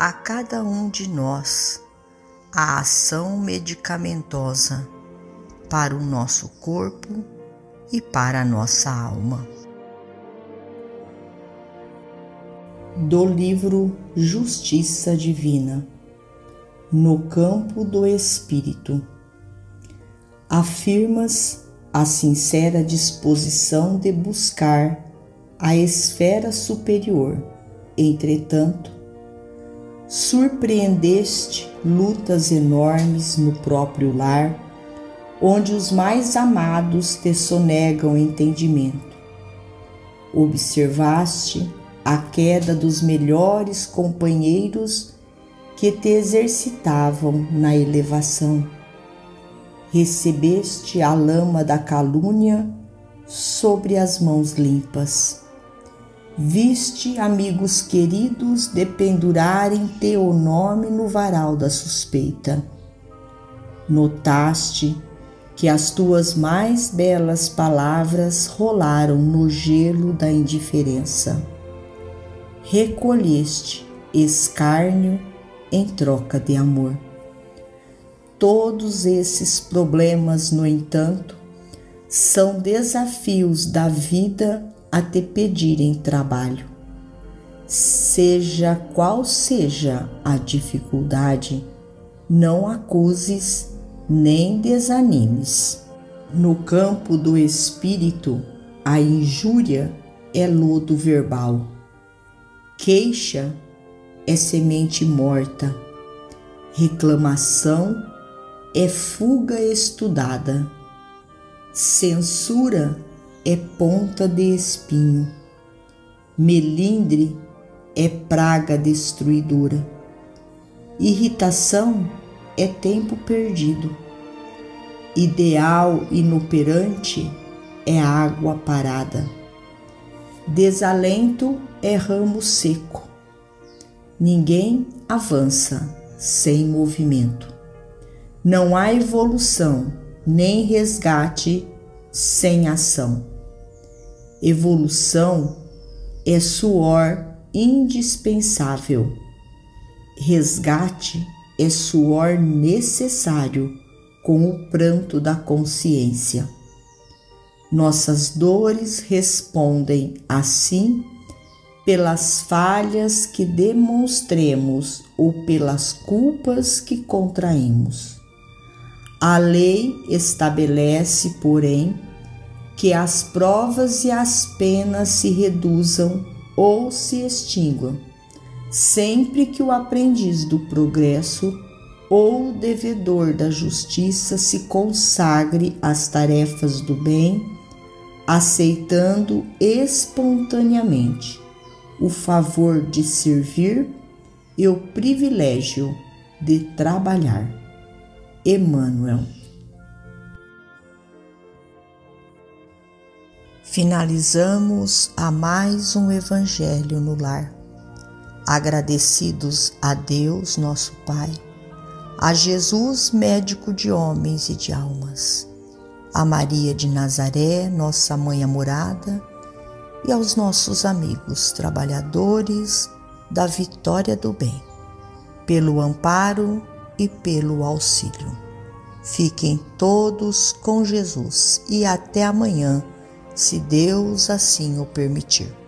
a cada um de nós a ação medicamentosa para o nosso corpo e para a nossa alma. Do livro Justiça Divina, no campo do Espírito, afirmas a sincera disposição de buscar a esfera superior, entretanto, surpreendeste lutas enormes no próprio lar, onde os mais amados te sonegam entendimento. Observaste a queda dos melhores companheiros que te exercitavam na elevação. Recebeste a lama da calúnia sobre as mãos limpas Viste amigos queridos dependurarem teu nome no varal da suspeita. Notaste que as tuas mais belas palavras rolaram no gelo da indiferença. Recolheste escárnio em troca de amor. Todos esses problemas, no entanto, são desafios da vida a te pedirem trabalho. Seja qual seja a dificuldade, não acuses nem desanimes. No campo do espírito, a injúria é lodo verbal. Queixa é semente morta. Reclamação é fuga estudada. Censura é ponta de espinho, melindre é praga destruidora, irritação é tempo perdido, ideal inoperante é água parada, desalento é ramo seco, ninguém avança sem movimento. Não há evolução nem resgate sem ação. Evolução é suor indispensável. Resgate é suor necessário com o pranto da consciência. Nossas dores respondem assim pelas falhas que demonstremos ou pelas culpas que contraímos. A lei estabelece, porém, que as provas e as penas se reduzam ou se extinguam, sempre que o aprendiz do progresso ou o devedor da justiça se consagre às tarefas do bem, aceitando espontaneamente o favor de servir e o privilégio de trabalhar. Emmanuel finalizamos a mais um Evangelho no lar. Agradecidos a Deus, nosso Pai, a Jesus, médico de homens e de almas, a Maria de Nazaré, nossa mãe amorada, e aos nossos amigos trabalhadores da vitória do bem, pelo amparo e pelo auxílio. Fiquem todos com Jesus e até amanhã se Deus assim o permitir.